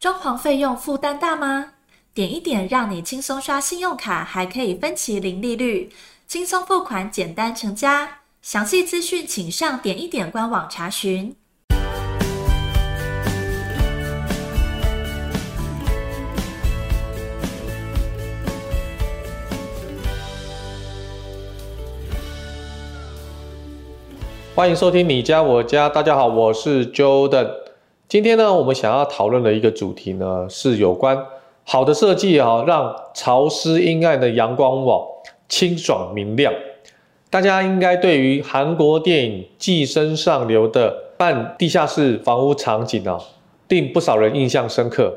装潢费用负担大吗？点一点让你轻松刷信用卡，还可以分期零利率，轻松付款，简单成家。详细资讯请上点一点官网查询。欢迎收听你家我家，大家好，我是 Jordan。今天呢，我们想要讨论的一个主题呢，是有关好的设计啊，让潮湿阴暗的阳光屋清爽明亮。大家应该对于韩国电影《寄生上流》的半地下室房屋场景啊，令不少人印象深刻。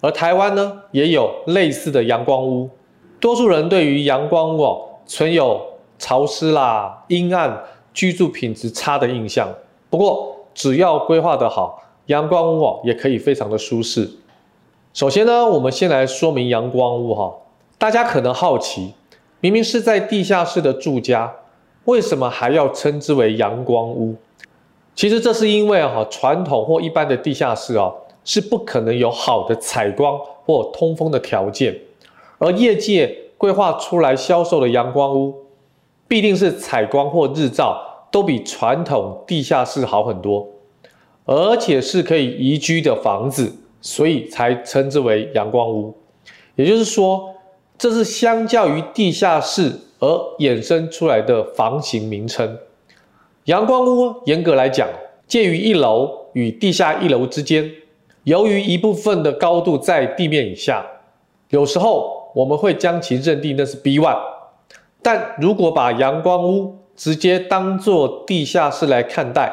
而台湾呢，也有类似的阳光屋。多数人对于阳光屋存有潮湿啦、阴暗。居住品质差的印象，不过只要规划得好，阳光屋哦也可以非常的舒适。首先呢，我们先来说明阳光屋哈。大家可能好奇，明明是在地下室的住家，为什么还要称之为阳光屋？其实这是因为哈，传统或一般的地下室啊，是不可能有好的采光或通风的条件，而业界规划出来销售的阳光屋，必定是采光或日照都比传统地下室好很多，而且是可以宜居的房子，所以才称之为阳光屋。也就是说，这是相较于地下室而衍生出来的房型名称。阳光屋严格来讲，介于一楼与地下一楼之间，由于一部分的高度在地面以下，有时候我们会将其认定那是 B one。但如果把阳光屋直接当作地下室来看待，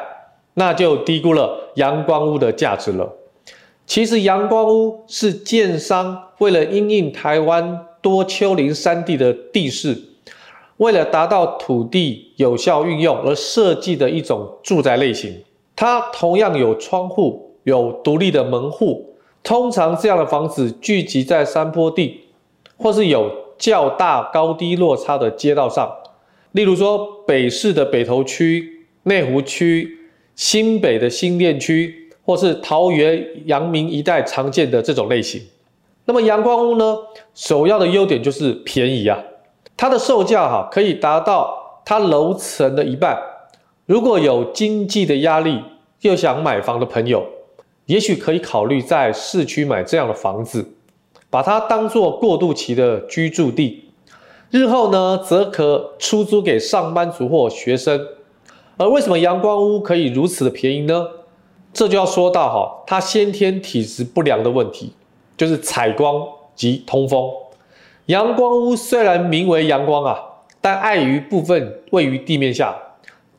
那就低估了阳光屋的价值了。其实阳光屋是建商为了因应台湾多丘陵山地的地势，为了达到土地有效运用而设计的一种住宅类型。它同样有窗户，有独立的门户。通常这样的房子聚集在山坡地，或是有。较大高低落差的街道上，例如说北市的北投区、内湖区、新北的新店区，或是桃园、阳明一带常见的这种类型。那么阳光屋呢，首要的优点就是便宜啊，它的售价哈可以达到它楼层的一半。如果有经济的压力，又想买房的朋友，也许可以考虑在市区买这样的房子。把它当做过渡期的居住地，日后呢，则可出租给上班族或学生。而为什么阳光屋可以如此的便宜呢？这就要说到哈，它先天体质不良的问题，就是采光及通风。阳光屋虽然名为阳光啊，但碍于部分位于地面下，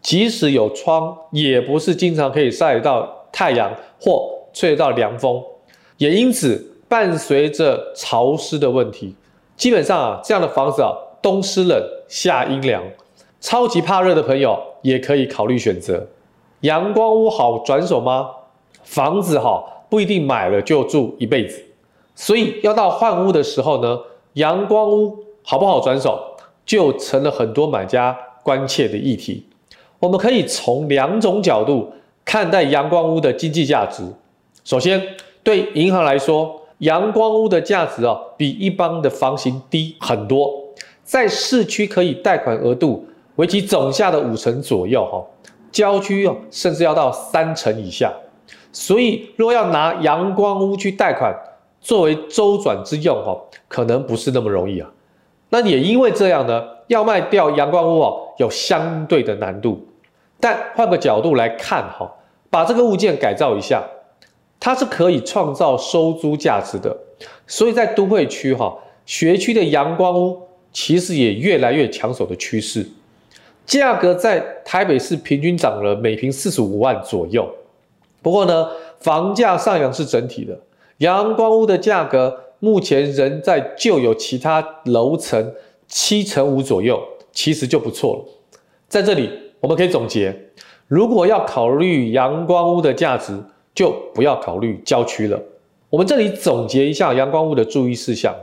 即使有窗，也不是经常可以晒得到太阳或吹得到凉风，也因此。伴随着潮湿的问题，基本上啊，这样的房子啊，冬湿冷，夏阴凉，超级怕热的朋友也可以考虑选择。阳光屋好转手吗？房子好不一定买了就住一辈子，所以要到换屋的时候呢，阳光屋好不好转手，就成了很多买家关切的议题。我们可以从两种角度看待阳光屋的经济价值。首先，对银行来说，阳光屋的价值啊，比一般的房型低很多，在市区可以贷款额度为其总价的五成左右哈，郊区哦甚至要到三成以下。所以若要拿阳光屋去贷款作为周转之用哈，可能不是那么容易啊。那也因为这样呢，要卖掉阳光屋哦，有相对的难度。但换个角度来看哈，把这个物件改造一下。它是可以创造收租价值的，所以在都会区哈，学区的阳光屋其实也越来越抢手的趋势，价格在台北市平均涨了每坪四十五万左右。不过呢，房价上扬是整体的，阳光屋的价格目前仍在旧有其他楼层七成五左右，其实就不错了。在这里我们可以总结，如果要考虑阳光屋的价值。就不要考虑郊区了。我们这里总结一下阳光屋的注意事项：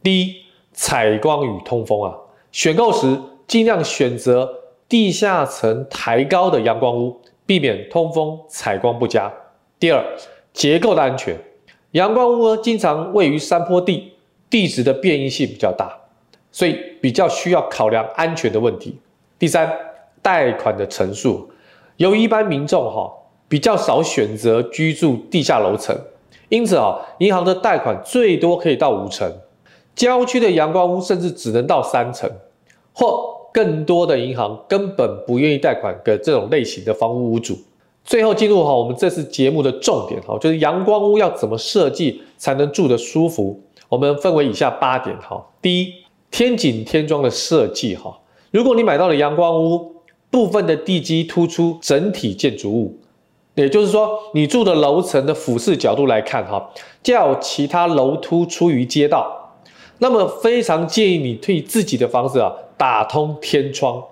第一，采光与通风啊，选购时尽量选择地下层抬高的阳光屋，避免通风采光不佳。第二，结构的安全，阳光屋呢，经常位于山坡地，地质的变异性比较大，所以比较需要考量安全的问题。第三，贷款的层数，由于一般民众哈比较少选择居住地下楼层，因此啊，银行的贷款最多可以到五成，郊区的阳光屋甚至只能到三层，或更多的银行根本不愿意贷款给这种类型的房屋屋主。最后进入哈我们这次节目的重点哈，就是阳光屋要怎么设计才能住得舒服？我们分为以下八点哈。第一，天井天窗的设计哈。如果你买到了阳光屋，部分的地基突出整体建筑物，也就是说，你住的楼层的俯视角度来看哈，较其他楼突出于街道，那么非常建议你对自己的房子啊打通天窗，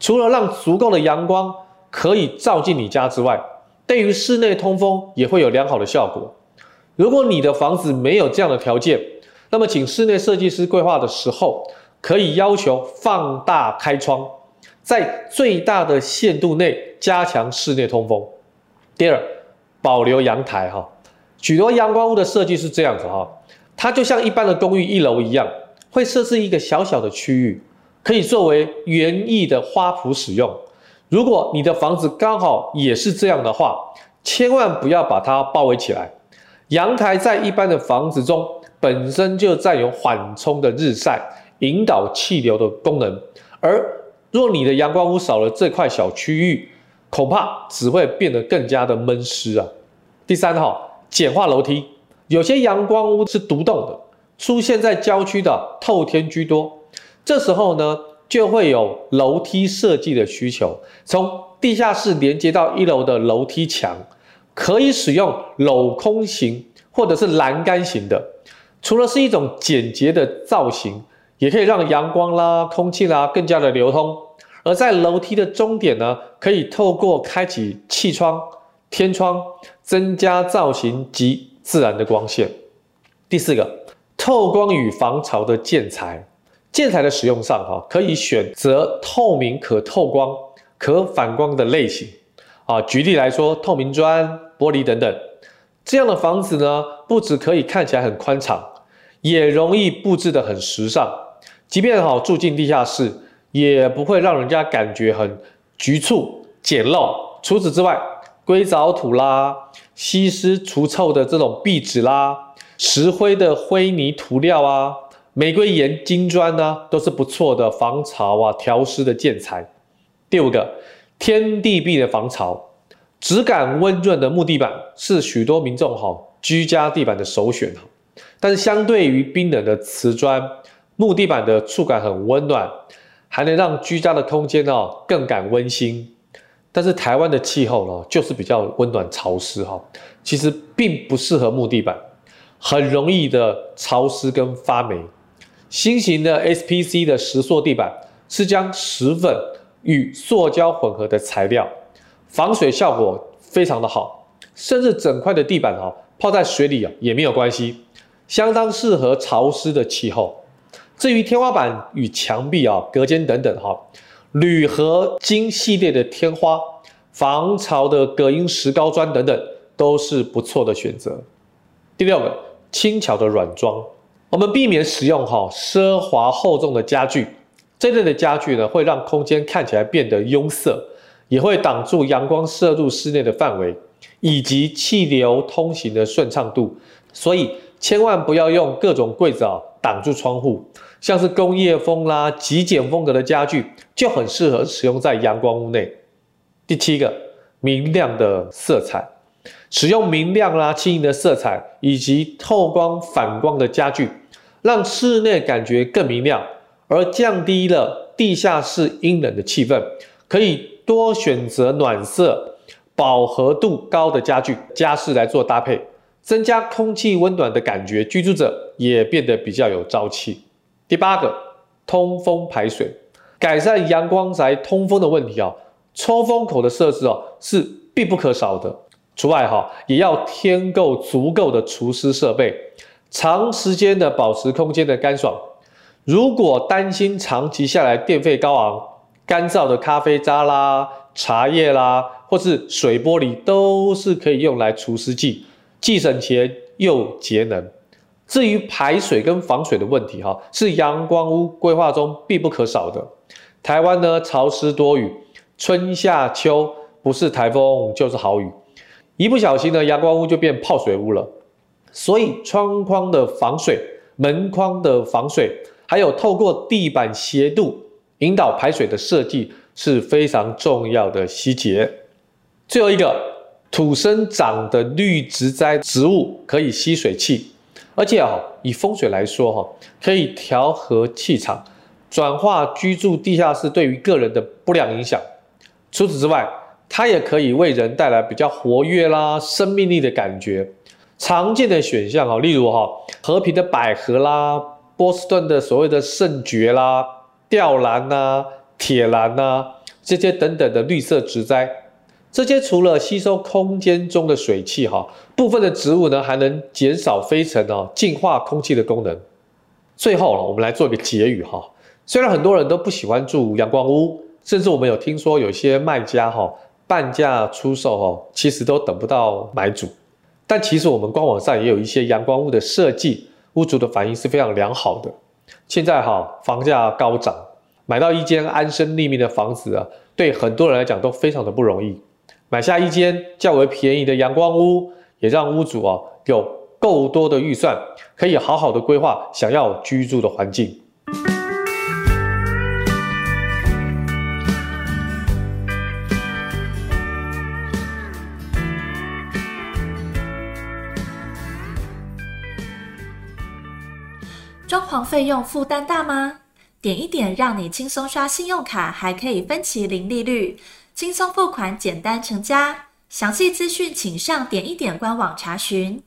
除了让足够的阳光可以照进你家之外，对于室内通风也会有良好的效果。如果你的房子没有这样的条件，那么请室内设计师规划的时候，可以要求放大开窗，在最大的限度内加强室内通风。第二，保留阳台哈，许多阳光屋的设计是这样子哈，它就像一般的公寓一楼一样，会设置一个小小的区域，可以作为园艺的花圃使用。如果你的房子刚好也是这样的话，千万不要把它包围起来。阳台在一般的房子中本身就占有缓冲的日晒、引导气流的功能，而若你的阳光屋少了这块小区域，恐怕只会变得更加的闷湿啊。第三哈，简化楼梯，有些阳光屋是独栋的，出现在郊区的透天居多，这时候呢，就会有楼梯设计的需求，从地下室连接到一楼的楼梯墙，可以使用镂空型或者是栏杆型的，除了是一种简洁的造型，也可以让阳光啦、空气啦更加的流通。而在楼梯的终点呢，可以透过开启气窗、天窗，增加造型及自然的光线。第四个，透光与防潮的建材。建材的使用上，哈，可以选择透明、可透光、可反光的类型，啊，举例来说，透明砖、玻璃等等，这样的房子呢，不只可以看起来很宽敞，也容易布置得很时尚，即便哈住进地下室，也不会让人家感觉很局促、简陋。除此之外，硅藻土啦、吸湿除臭的这种壁纸啦、石灰的灰泥涂料啊。玫瑰岩、金砖呢，都是不错的防潮啊、调湿的建材。第五个，天地壁的防潮，质感温润的木地板是许多民众哈居家地板的首选。但是相对于冰冷的瓷砖，木地板的触感很温暖，还能让居家的空间哦更感温馨。但是台湾的气候呢，就是比较温暖潮湿哈，其实并不适合木地板，很容易的潮湿跟发霉。新型的 SPC 的石塑地板是将石粉与塑胶混合的材料，防水效果非常的好，甚至整块的地板哈泡在水里啊也没有关系，相当适合潮湿的气候。至于天花板与墙壁啊隔间等等哈，铝合金系列的天花、防潮的隔音石膏砖等等都是不错的选择。第六个，轻巧的软装。我们避免使用哈奢华厚重的家具，这类的家具呢会让空间看起来变得庸塞，也会挡住阳光射入室内的范围以及气流通行的顺畅度，所以千万不要用各种柜子啊挡住窗户，像是工业风啦、极简风格的家具就很适合使用在阳光屋内。第七个，明亮的色彩。使用明亮啦、轻盈的色彩以及透光反光的家具，让室内感觉更明亮，而降低了地下室阴冷的气氛。可以多选择暖色、饱和度高的家具家饰来做搭配，增加空气温暖的感觉，居住者也变得比较有朝气。第八个，通风排水，改善阳光宅通风的问题啊，抽风口的设置哦是必不可少的。除外哈，也要添购足够的除湿设备，长时间的保持空间的干爽。如果担心长期下来电费高昂，干燥的咖啡渣啦、茶叶啦，或是水玻璃，都是可以用来除湿剂，既省钱又节能。至于排水跟防水的问题，哈，是阳光屋规划中必不可少的。台湾呢，潮湿多雨，春夏秋不是台风就是豪雨，一不小心呢，阳光屋就变泡水屋了。所以窗框的防水、门框的防水，还有透过地板斜度引导排水的设计是非常重要的细节。最后一个，土生长的绿植栽植物可以吸水气，而且啊，以风水来说哈，可以调和气场，转化居住地下室对于个人的不良影响。除此之外，它也可以为人带来比较活跃啦、生命力的感觉。常见的选项啊，例如哈，和平的百合啦，波士顿的所谓的圣蕨啦、吊兰呐、铁兰呐，这些等等的绿色植栽。这些除了吸收空间中的水汽，哈，部分的植物呢还能减少飞尘哦，净化空气的功能。最后，我们来做一个结语哈。虽然很多人都不喜欢住阳光屋，甚至我们有听说有些卖家哈半价出售哈，其实都等不到买主。但其实我们官网上也有一些阳光屋的设计，屋主的反应是非常良好的。现在哈房价高涨，买到一间安身立命的房子啊，对很多人来讲都非常的不容易。买下一间较为便宜的阳光屋，也让屋主啊有够多的预算，可以好好的规划想要居住的环境。装潢费用负担大吗？点一点让你轻松刷信用卡，还可以分期零利率。轻松付款，简单成家。详细资讯请上点一点官网查询。